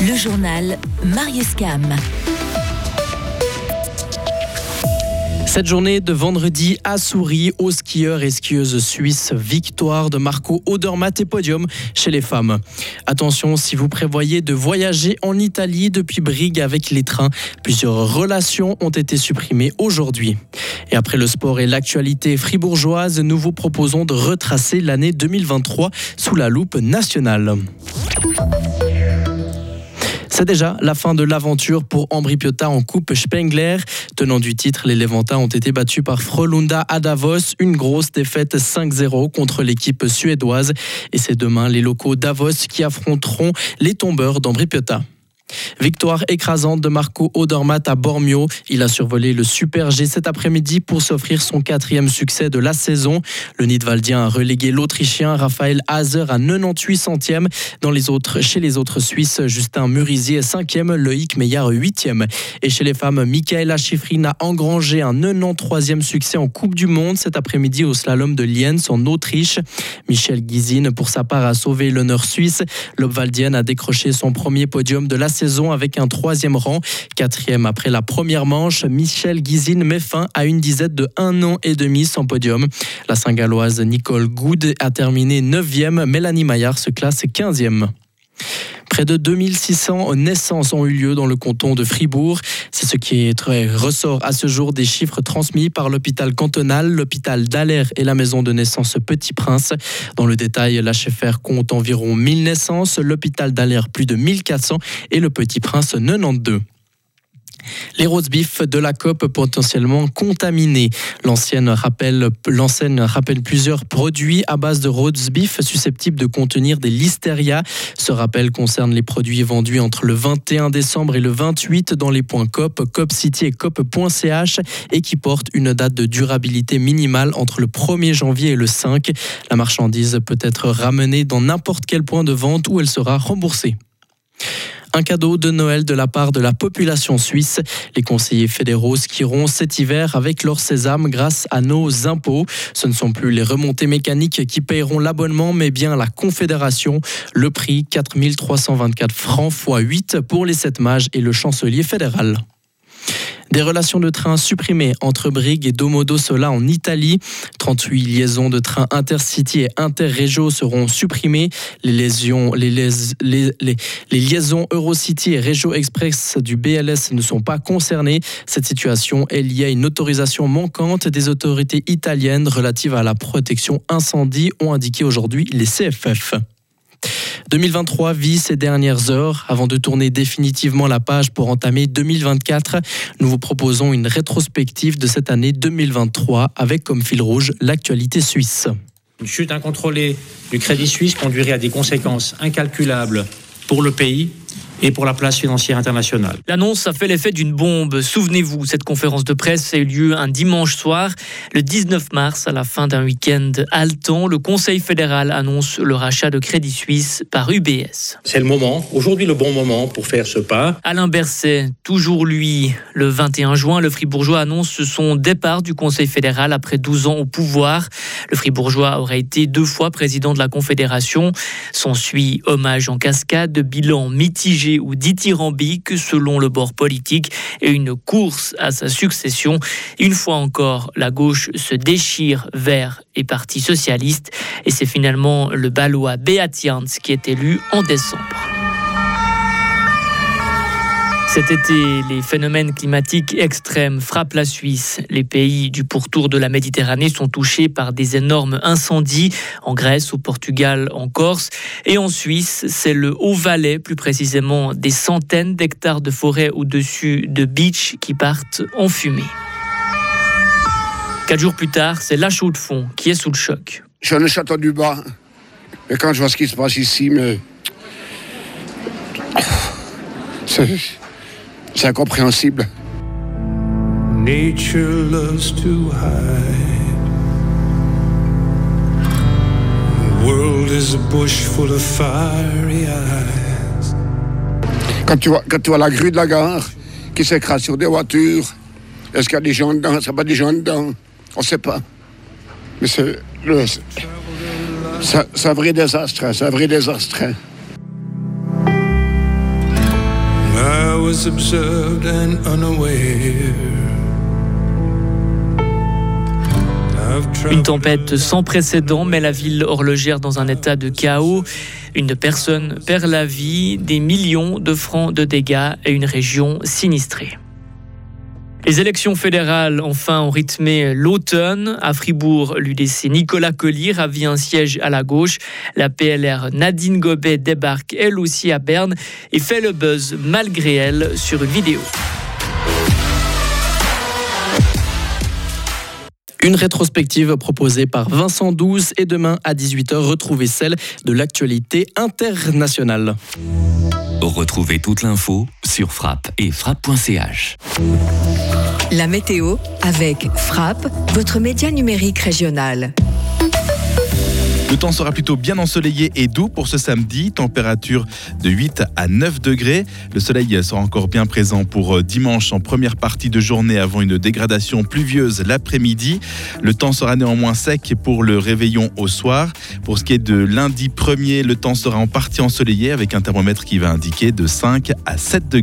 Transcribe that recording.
Le journal Marius Cam. Cette journée de vendredi a souri aux skieurs et skieuses suisses. Victoire de Marco Odermatt et podium chez les femmes. Attention, si vous prévoyez de voyager en Italie depuis Brigue avec les trains, plusieurs relations ont été supprimées aujourd'hui. Et après le sport et l'actualité fribourgeoise, nous vous proposons de retracer l'année 2023 sous la loupe nationale. C'est déjà la fin de l'aventure pour Ambri Piotta en Coupe Spengler. Tenant du titre, les Levantins ont été battus par Frölunda à Davos. Une grosse défaite 5-0 contre l'équipe suédoise. Et c'est demain les locaux Davos qui affronteront les tombeurs d'Ambri Piotta. Victoire écrasante de Marco Odermatt à Bormio. Il a survolé le Super G cet après-midi pour s'offrir son quatrième succès de la saison. Le Nidwaldien a relégué l'Autrichien Raphaël Hazer à 98 centièmes. Dans les autres, chez les autres Suisses, Justin Murisier 5e, Loïc Meillard 8e. Et chez les femmes, Michaela Schifrin a engrangé un 93e succès en Coupe du Monde cet après-midi au slalom de Lienz en Autriche. Michel Guizine, pour sa part, a sauvé l'honneur suisse. L'Obvaldienne a décroché son premier podium de la saison avec un troisième rang. Quatrième après la première manche, Michel Guizine met fin à une dizaine de un an et demi sans podium. La Saint-Galloise Nicole Good a terminé 9e, Mélanie Maillard se classe 15e. Près de 2600 naissances ont eu lieu dans le canton de Fribourg. C'est ce qui ressort à ce jour des chiffres transmis par l'hôpital cantonal, l'hôpital d'Aller et la maison de naissance Petit Prince. Dans le détail, l'HFR compte environ 1000 naissances, l'hôpital d'Aller plus de 1400 et le Petit Prince 92. Les roast beef de la COP potentiellement contaminés. L'ancienne rappelle, plusieurs produits à base de roast beef susceptibles de contenir des listeria. Ce rappel concerne les produits vendus entre le 21 décembre et le 28 dans les points COP, COP City et COP.ch et qui portent une date de durabilité minimale entre le 1er janvier et le 5. La marchandise peut être ramenée dans n'importe quel point de vente où elle sera remboursée. Un cadeau de Noël de la part de la population suisse. Les conseillers fédéraux skieront cet hiver avec leur sésame grâce à nos impôts. Ce ne sont plus les remontées mécaniques qui paieront l'abonnement, mais bien la Confédération. Le prix 4324 francs x 8 pour les sept mages et le chancelier fédéral. Des relations de train supprimées entre Brigue et Domodossola en Italie. 38 liaisons de trains intercity et interrégio seront supprimées. Les, les, liaisons Eurocity et Regio Express du BLS ne sont pas concernées. Cette situation est liée à une autorisation manquante des autorités italiennes relative à la protection incendie, ont indiqué aujourd'hui les CFF. 2023 vit ses dernières heures avant de tourner définitivement la page pour entamer 2024. Nous vous proposons une rétrospective de cette année 2023 avec comme fil rouge l'actualité suisse. Une chute incontrôlée du crédit suisse conduirait à des conséquences incalculables pour le pays et pour la place financière internationale. L'annonce a fait l'effet d'une bombe. Souvenez-vous, cette conférence de presse a eu lieu un dimanche soir, le 19 mars, à la fin d'un week-end haletant. Le Conseil fédéral annonce le rachat de Crédit Suisse par UBS. C'est le moment, aujourd'hui le bon moment pour faire ce pas. Alain Berset, toujours lui, le 21 juin, le Fribourgeois annonce son départ du Conseil fédéral après 12 ans au pouvoir. Le Fribourgeois aurait été deux fois président de la Confédération. S'ensuit hommage en cascade, bilan mitigé ou dithyrambique selon le bord politique et une course à sa succession. Une fois encore, la gauche se déchire vers les partis socialistes et c'est finalement le balois Beat qui est élu en décembre. Cet été, les phénomènes climatiques extrêmes frappent la Suisse. Les pays du pourtour de la Méditerranée sont touchés par des énormes incendies en Grèce, au Portugal, en Corse. Et en Suisse, c'est le Haut-Valais, plus précisément des centaines d'hectares de forêt au-dessus de beach qui partent en fumée. Quatre jours plus tard, c'est la chaux de fond qui est sous le choc. Je château du bas. Et quand je vois ce qui se passe ici, mais... C'est incompréhensible. Nature loves to hide. The world is a bush full of fiery eyes. Quand tu, vois, quand tu vois la grue de la gare qui s'écrase sur des voitures, est-ce qu'il y a des gens dedans? Ça pas des gens dedans? On ne sait pas. Mais c'est c'est un vrai désastre, c'est un vrai désastre. Was observed and unaware. Une tempête sans précédent met la ville horlogère dans un état de chaos. Une personne perd la vie, des millions de francs de dégâts et une région sinistrée. Les élections fédérales, enfin, ont rythmé l'automne. À Fribourg, l'UDC Nicolas Collier ravit un siège à la gauche. La PLR Nadine Gobet débarque elle aussi à Berne et fait le buzz malgré elle sur une vidéo. Une rétrospective proposée par Vincent Douze et demain à 18h, retrouvez celle de l'actualité internationale. Retrouvez toute l'info sur frappe et frappe.ch. La météo avec Frappe, votre média numérique régional. Le temps sera plutôt bien ensoleillé et doux pour ce samedi, température de 8 à 9 degrés. Le soleil sera encore bien présent pour euh, dimanche en première partie de journée avant une dégradation pluvieuse l'après-midi. Le temps sera néanmoins sec pour le réveillon au soir. Pour ce qui est de lundi 1er, le temps sera en partie ensoleillé avec un thermomètre qui va indiquer de 5 à 7 degrés.